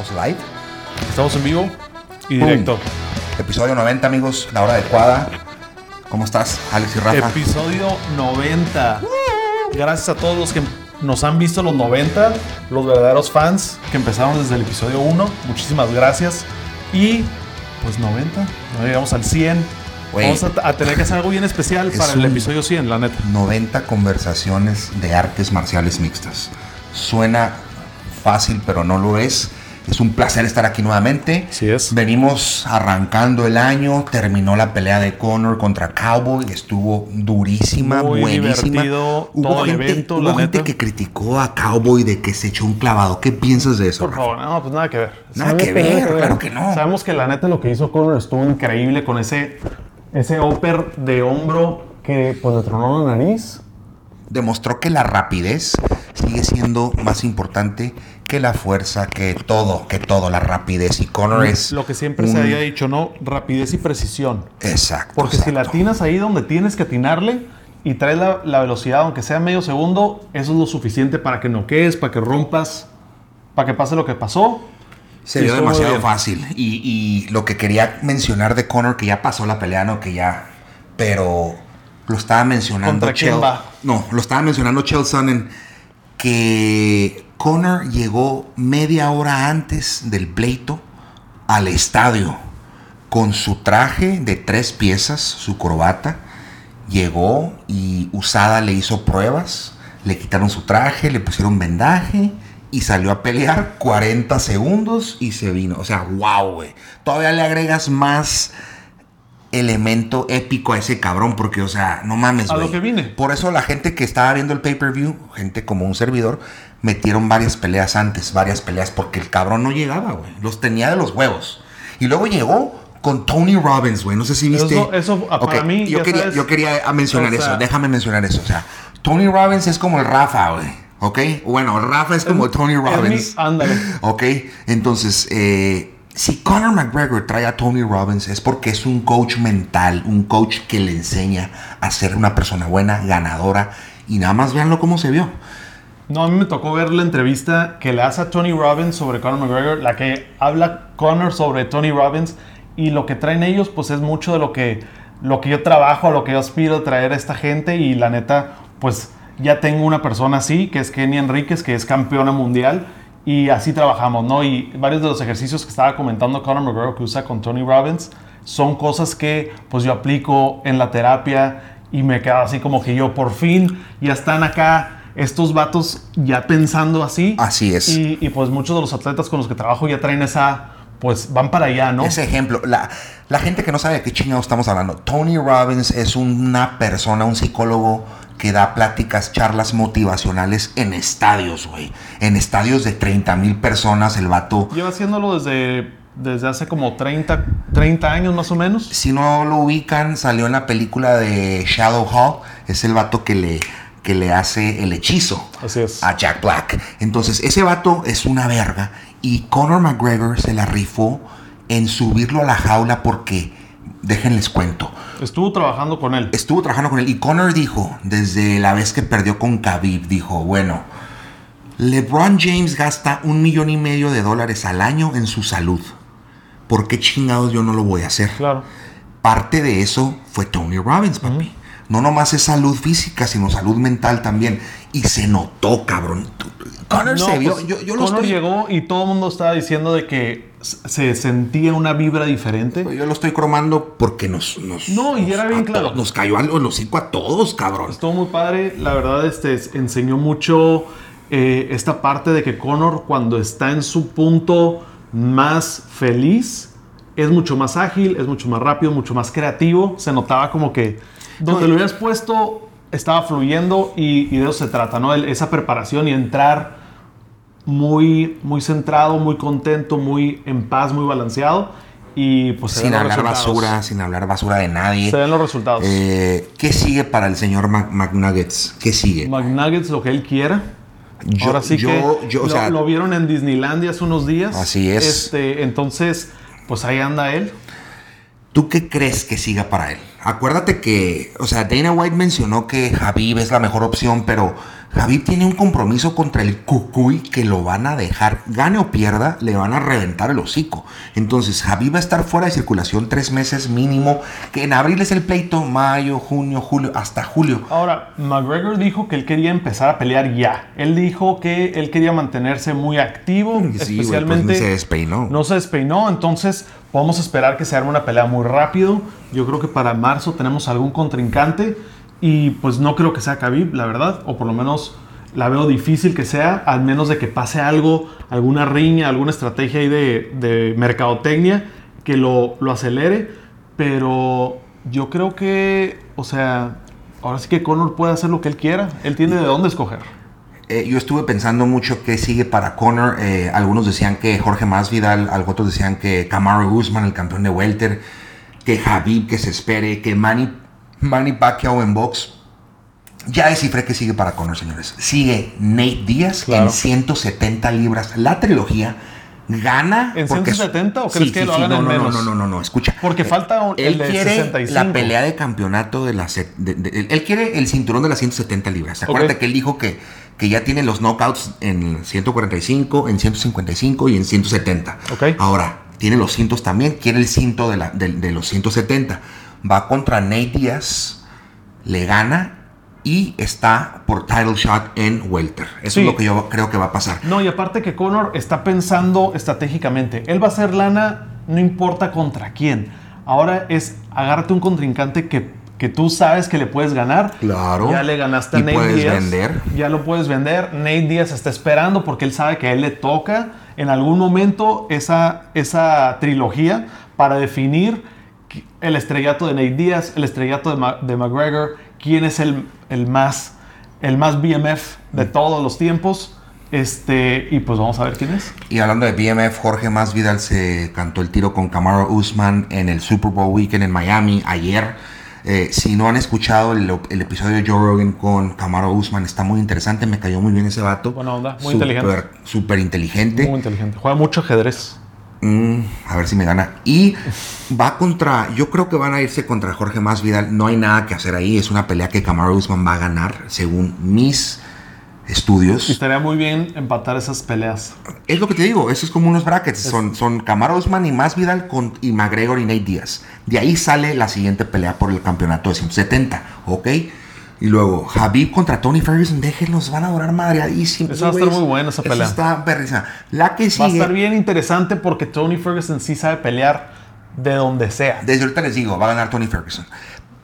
estamos live. Estamos en vivo y directo. Episodio 90, amigos, la hora adecuada. ¿Cómo estás, Alex y Rafa? Episodio 90. Gracias a todos los que nos han visto los 90, los verdaderos fans que empezaron desde el episodio 1. Muchísimas gracias. Y pues 90, no llegamos al 100. Güey. Vamos a, a tener que hacer algo bien especial Es para el episodio 100, la neta. 90 conversaciones de artes marciales mixtas. Suena fácil, pero no lo es. Es un placer estar aquí nuevamente. Así es. Venimos arrancando el año, terminó la pelea de Conor contra Cowboy, estuvo durísima, Muy buenísima. divertido todo el gente, evento, hubo la gente neta. que criticó a Cowboy de que se echó un clavado. ¿Qué piensas de eso? Por Rafa? favor, no, pues nada que ver. Nada que ver, claro que no. Sabemos que la neta lo que hizo Conor estuvo increíble con ese, ese upper de hombro que pues le tronó la nariz. demostró que la rapidez sigue siendo más importante que la fuerza, que todo, que todo, la rapidez. Y Conor es. Lo que siempre se había dicho, ¿no? Rapidez y precisión. Exacto. Porque si la atinas ahí donde tienes que atinarle y traes la, la velocidad, aunque sea medio segundo, eso es lo suficiente para que noquees, para que rompas, para que pase lo que pasó. Se vio demasiado fácil. Y, y lo que quería mencionar de Conor, que ya pasó la pelea, no que ya. Pero lo estaba mencionando ¿Contra quién Chael- va? No, lo estaba mencionando Chael Sonnen. Que Conor llegó media hora antes del pleito al estadio con su traje de tres piezas, su corbata. Llegó y Usada le hizo pruebas, le quitaron su traje, le pusieron vendaje y salió a pelear 40 segundos y se vino. O sea, wow, güey. Todavía le agregas más elemento épico a ese cabrón porque, o sea, no mames, A lo güey. Por eso la gente que estaba viendo el pay-per-view, gente como un servidor, metieron varias peleas antes, varias peleas porque el cabrón no llegaba, güey. Los tenía de los huevos. Y luego llegó con Tony Robbins, güey. No sé si viste. Eso- eso, para mí, yo ya quería, sabes, yo quería mencionar o sea- eso. Déjame mencionar eso. O sea, Tony Robbins es como el Rafa, güey. ¿Ok? Bueno, Rafa es como Tony mi- Robbins. ándale. Ok, entonces, eh, si Conor McGregor trae a Tony Robbins es porque es un coach mental, un coach que le enseña a ser una persona buena, ganadora, y nada más véanlo cómo se vio. No, a mí me tocó ver la entrevista que le hace a Tony Robbins sobre Conor McGregor, la que habla Conor sobre Tony Robbins y lo que traen ellos pues es mucho de lo que, lo que yo trabajo, lo que yo aspiro a traer a esta gente y la neta pues ya tengo una persona así, que es Kenny Enríquez, que es campeona mundial y así trabajamos, ¿no? Y varios de los ejercicios que estaba comentando Conor McGregor que usa con Tony Robbins son cosas que pues yo aplico en la terapia y me quedo así como que yo por fin ya están acá estos vatos ya pensando así. Así es. Y, y, pues muchos de los atletas con los que trabajo ya traen esa, pues van para allá, ¿no? Ese ejemplo, la, la gente que no sabe de qué chingados estamos hablando, Tony Robbins es una persona, un psicólogo que da pláticas, charlas motivacionales en estadios, güey. En estadios de 30 mil personas, el vato Lleva haciéndolo desde, desde hace como 30, 30 años más o menos. Si no lo ubican, salió en la película de Shadow Hall. Es el vato que le, que le hace el hechizo Así es. a Jack Black. Entonces, ese vato es una verga. Y Conor McGregor se la rifó en subirlo a la jaula porque, déjenles cuento, Estuvo trabajando con él. estuvo trabajando con él. Y Conor dijo, desde la vez que perdió con Khabib, dijo, bueno, LeBron James gasta un millón y medio de dólares al año en su salud. ¿Por qué chingados yo no lo voy a hacer? Claro. parte de eso fue Tony Robbins, papi. No nomás es salud física, sino salud mental también. Y se notó, cabrón. Conor No, se vio. pues, yo yo lo Conor estoy, llegó y todo el mundo estaba diciendo de que se sentía una vibra diferente. yo lo estoy cromando porque nos. nos No, y nos- era bien claro. todos- Nos cayó al hocico a todos, cabrón. Estuvo muy padre. La verdad, este es- enseñó mucho eh, esta parte de que Conor, cuando está en su punto más feliz, es mucho más ágil, es mucho más rápido, mucho más creativo. Se notaba como que donde No, lo hubieras puesto estaba fluyendo y, y de eso se trata, ¿no? El- esa preparación y entrar muy, muy centrado, muy contento, muy en paz, muy balanceado. Y pues Sin hablar basura, sin hablar basura de nadie. Se ven los resultados. Eh, ¿Qué sigue para el señor Mac- McNuggets? ¿Qué sigue? McNuggets lo que él quiera. Yo- Ahora sí yo- que yo, o lo, sea- lo vieron en Disneylandia hace unos días. Así es. Este, entonces, pues ahí anda él. ¿Tú qué crees que siga para él? Acuérdate que, o sea, Dana White mencionó que Javib es la mejor opción, pero Javib tiene un compromiso contra el Cucuy que lo van a dejar, gane o pierda, le van a reventar el hocico. Entonces, Javib va a estar fuera de circulación tres meses mínimo, que en abril es el pleito, mayo, junio, julio, hasta julio. Ahora, McGregor dijo que él quería empezar a pelear ya. Él dijo que él quería mantenerse muy activo, Sí, pues, especialmente... se despeinó. No se despeinó, entonces podemos esperar que se arme una pelea muy rápido. Yo creo que para marzo tenemos algún contrincante y pues no creo que sea Khabib, la verdad, o por lo menos la veo difícil que sea, al menos de que pase algo, alguna riña, alguna estrategia ahí de, de mercadotecnia que lo, lo acelere, pero yo creo que, o sea, ahora sí que Conor puede hacer lo que él quiera, él tiene de dónde escoger. Eh, yo estuve pensando mucho qué sigue para Conor. Eh, algunos decían que Jorge Masvidal, algunos otros decían que Kamaru Usman, el campeón de welter, que Javib que se espere, que Manny, Manny Pacquiao en box. Ya descifré que sigue para Conor, señores. Sigue Nate Díaz Claro. en 170 libras. La trilogía gana. ¿En porque- 170 o crees que lo hagan no, en no, menos? No, no, no, no, escucha. Porque falta un- Él el de quiere 65. la pelea de campeonato de la... se- de- de- él quiere el cinturón de las 170 libras. Acuérdate que él dijo que, que ya tiene los knockouts en 145, en 155 y en 170. Ok. Ahora, tiene los cintos también. Quiere el cinto de, la- de- de los 170. Va contra Nate Díaz, le gana y está por title shot en welter. Eso Sí. es lo que yo creo que va a pasar. No, y aparte que Conor está pensando estratégicamente. Él va a hacer lana, no importa contra quién. Ahora es agárrate un contrincante que, que tú sabes que le puedes ganar. Claro. Ya le ganaste a Y Nate puedes Díaz. vender. Ya lo puedes vender. Nate Díaz está esperando porque él sabe que a él le toca en algún momento esa, esa trilogía para definir el estrellato de Nate Díaz, el estrellato de, Ma- de McGregor, quién es el, el más el más BMF de Mm. todos los tiempos. Este, y pues vamos a ver quién es. Y hablando de BMF, Jorge Masvidal se cantó el tiro con Kamaru Usman en el Super Bowl Weekend en Miami ayer. Eh, si no han escuchado el, el episodio de Joe Rogan con Kamaru Usman, está muy interesante. Me cayó muy bien ese vato. Buena onda, muy inteligente. Súper inteligente. Muy inteligente. Juega mucho ajedrez. Mm, a ver si me gana. Y va contra. Yo creo que van a irse contra Jorge Masvidal. No hay nada que hacer ahí. Es una pelea que Kamaru Usman va a ganar, según mis Y estudios. estaría muy bien empatar esas peleas. Es lo que te digo, eso es como unos brackets. Son, son Kamaru Usman y Masvidal con, y McGregor y Nate Díaz. De ahí sale la siguiente pelea por el campeonato de 170, ¿ok? Y luego, Habib contra Tony Ferguson, déjenlos, van a durar madreadísimos. Esa va a estar muy buena esa pelea. está perrísima. La que Va a sigue, estar bien interesante porque Tony Ferguson sí sabe pelear de donde sea. desde ahorita les digo, va a ganar Tony Ferguson.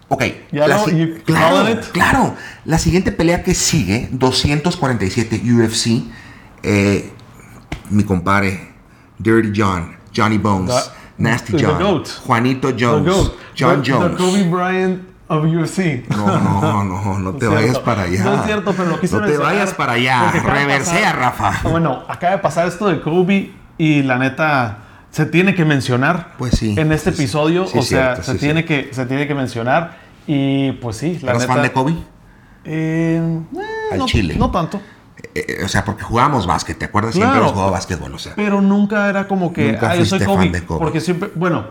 Ok, Ya la si- claro, claro. La siguiente pelea que sigue, 247 UFC, eh, mi compadre, Dirty John, Johnny Bones, The- Nasty John, GOAT. Juanito Jones, GOAT. John The- Jones. The Kobe Bryant of UFC. No, no, no, no te vayas cierto. para allá. No es cierto, pero lo quise No te vayas para allá. Reversea, pasar- Rafa. Ah, Bueno, acaba de pasar esto de Kobe y la neta se tiene que mencionar Pues sí, en este sí, episodio. Sí, o sea, cierto, se, tiene que, se tiene que mencionar. Y pues sí, la ¿Eres neta. fan de Kobe? Eh, eh, Al no, chile. No tanto. Eh, eh, o sea, porque jugábamos básquet, ¿te acuerdas? Siempre Claro. hemos jugado básquetbol, o sea. Pero nunca era como que, Nunca ah, yo soy Kobe, fan de Kobe. Porque siempre, bueno,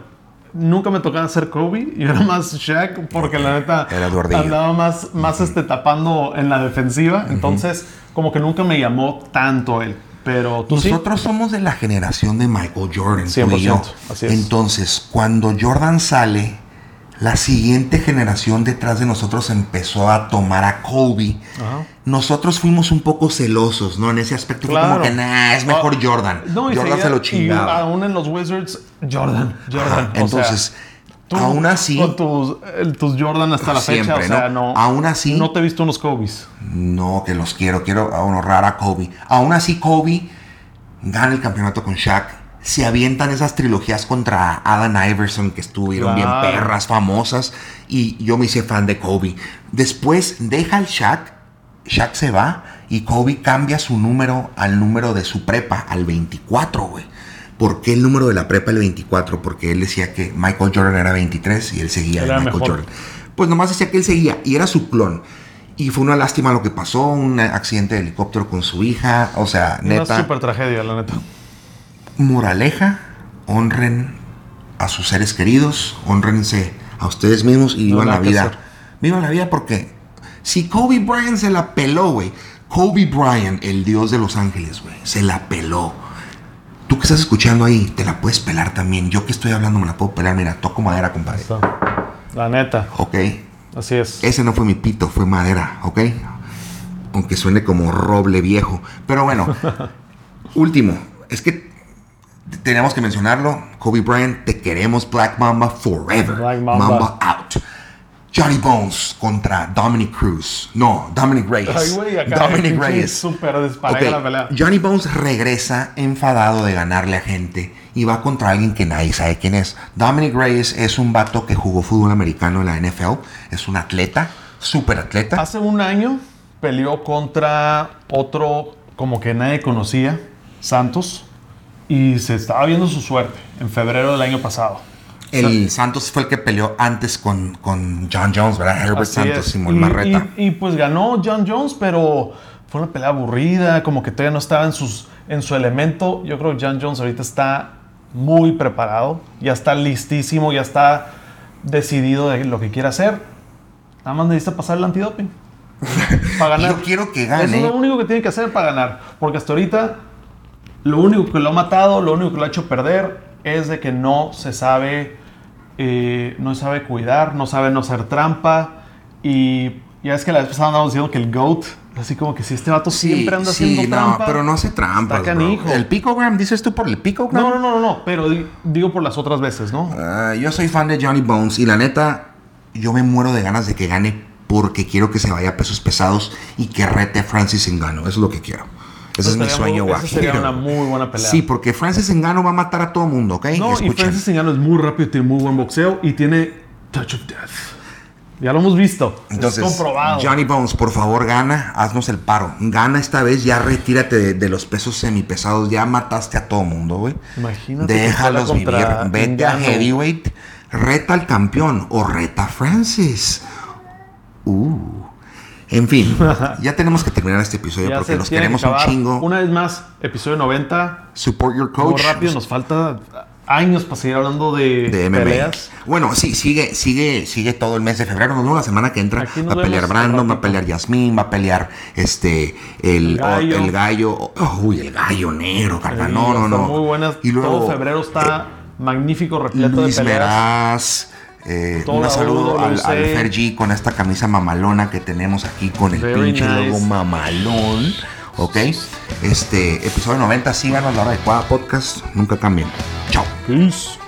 nunca me tocaba ser Kobe y era más Shaq porque la neta Era andaba más, más este, tapando en la defensiva. Entonces, como que nunca me llamó tanto él. Pero tú sí. Nosotros somos de la generación de Michael Jordan, tú y yo. 100%, así es. Entonces, cuando Jordan sale, la siguiente generación detrás de nosotros empezó a tomar a Kobe. Ajá. Nosotros fuimos un poco celosos, ¿no? En ese aspecto Claro. como que, nah, es mejor Ah, Jordan. No, y Jordan se lo Y chingaba. aún en los Wizards, Jordan. Jordan. Ajá, O sea, Entonces, tú aún así, Con tus, Jordan hasta la Siempre, fecha, o sea, ¿no? no. Aún así- No te he visto unos Kobe's. no, que los quiero, quiero honrar a Kobe. Aún así, Kobe gana el campeonato con Shaq. Se avientan esas trilogías contra Adam Iverson que estuvieron bien perras, famosas. Y yo me hice fan de Kobe. Después deja el Shaq. Shaq se va y Kobe cambia su número al número de su prepa, al 24, güey. ¿Por qué el número de la prepa el 24? Porque él decía que Michael Jordan era 23 y él seguía Él de era Michael mejor. Jordan. Pues nomás decía que él seguía y era su clon. Y fue una lástima lo que pasó, un accidente de helicóptero con su hija, o sea, Una neta, super tragedia, la neta. moraleja, honren a sus seres queridos, honrense a ustedes mismos y vivan la vida. hacer. Vivan la vida porque si Kobe Bryant se la peló, güey, Kobe Bryant, el dios de Los Ángeles, güey, se la peló. Tú que estás escuchando ahí, te la puedes pelar también. Yo que estoy hablando me la puedo pelar. Mira, toco madera, compadre. La neta. Ok. Así es. Ese no fue mi pito, fue madera, ¿ok? Aunque suene como roble viejo. Pero bueno, último, es que tenemos que mencionarlo. Kobe Bryant, te queremos Black Mamba forever. Black Mamba. out. Johnny Bones contra Dominic Cruz. No, Dominic Reyes. Ay, güey, acá Dominic Reyes. Súper despareja Ok, la pelea. Johnny Bones regresa enfadado de ganarle a gente y va contra alguien que nadie sabe quién es. Dominic Reyes es un vato que jugó fútbol americano en la NFL. Es un atleta, súper atleta. Hace un año peleó contra otro como que nadie conocía, Santos, y se estaba viendo su suerte en febrero del año pasado. El Santos fue el que peleó antes con, con John Jones, ¿verdad? Herbert Así Santos. Simón y, Marreta. y- y, pues ganó John Jones, pero fue una pelea aburrida, como que todavía no estaba en, sus, en su elemento. Yo creo que John Jones ahorita está muy preparado, ya está listísimo, ya está decidido de lo que quiere hacer. Nada más necesita pasar el antidoping. Para ganar. Yo quiero que Eso es gane. lo único que tiene que hacer para ganar. Porque hasta ahorita lo único que lo ha matado, lo único que lo ha hecho perder es de que no se sabe, eh, no sabe cuidar, no sabe no hacer trampa. Y ya es que la vez pasada andábamos diciendo que el GOAT, así como que si este vato siempre anda sí, haciendo no, trampa. pero no hace canijo. ¿El picogram? ¿Dices tú por el picogram? No, no, no, no, no, pero di- digo por las otras veces, ¿no? Ah, yo soy fan de Johnny Bones y la neta, yo me muero de ganas de que gane porque quiero que se vaya a pesos pesados y que rete a Francis Ngannou. Eso es lo que quiero. Ese es mi sueño, muy- esa sería guajiro. una muy buena pelea. Sí, porque Francis Ngannou va a matar a todo mundo, ¿ok? No, y. Francis Ngannou es muy rápido, tiene muy buen boxeo y tiene touch of death. Ya lo hemos visto. Entonces, es comprobado. Johnny Bones, por favor, gana, haznos el paro. Gana esta vez, ya retírate de, de los pesos semipesados. Ya mataste a todo mundo, güey. Imagínate Déjalos vivir. Vete a heavyweight, reta al campeón o reta a Francis. Uh. En fin, ya tenemos que terminar este episodio Ya porque que queremos un chingo. Una vez más, episodio 90. Support your coach. rápido, nos falta años para seguir hablando de, de MMA. peleas. Bueno, sí, sigue, sigue, sigue todo el mes de febrero. Nos vemos la semana que entra. Nos Va a pelear Brandon, va a pelear Yasmín, va a pelear este el El gallo. el gallo. Oh, uy, el gallo negro, carnal. No, no, no. Muy buenas. Y luego Todo febrero está magnífico, repleto Luis de peleas. Meraz. Eh, un saludo al, al Fer G con esta camisa mamalona que tenemos aquí con el Very pinche nice. logo mamalón. Ok, este episodio 90, síganos la hora adecuada podcast. Nunca cambien. Chao. Peace.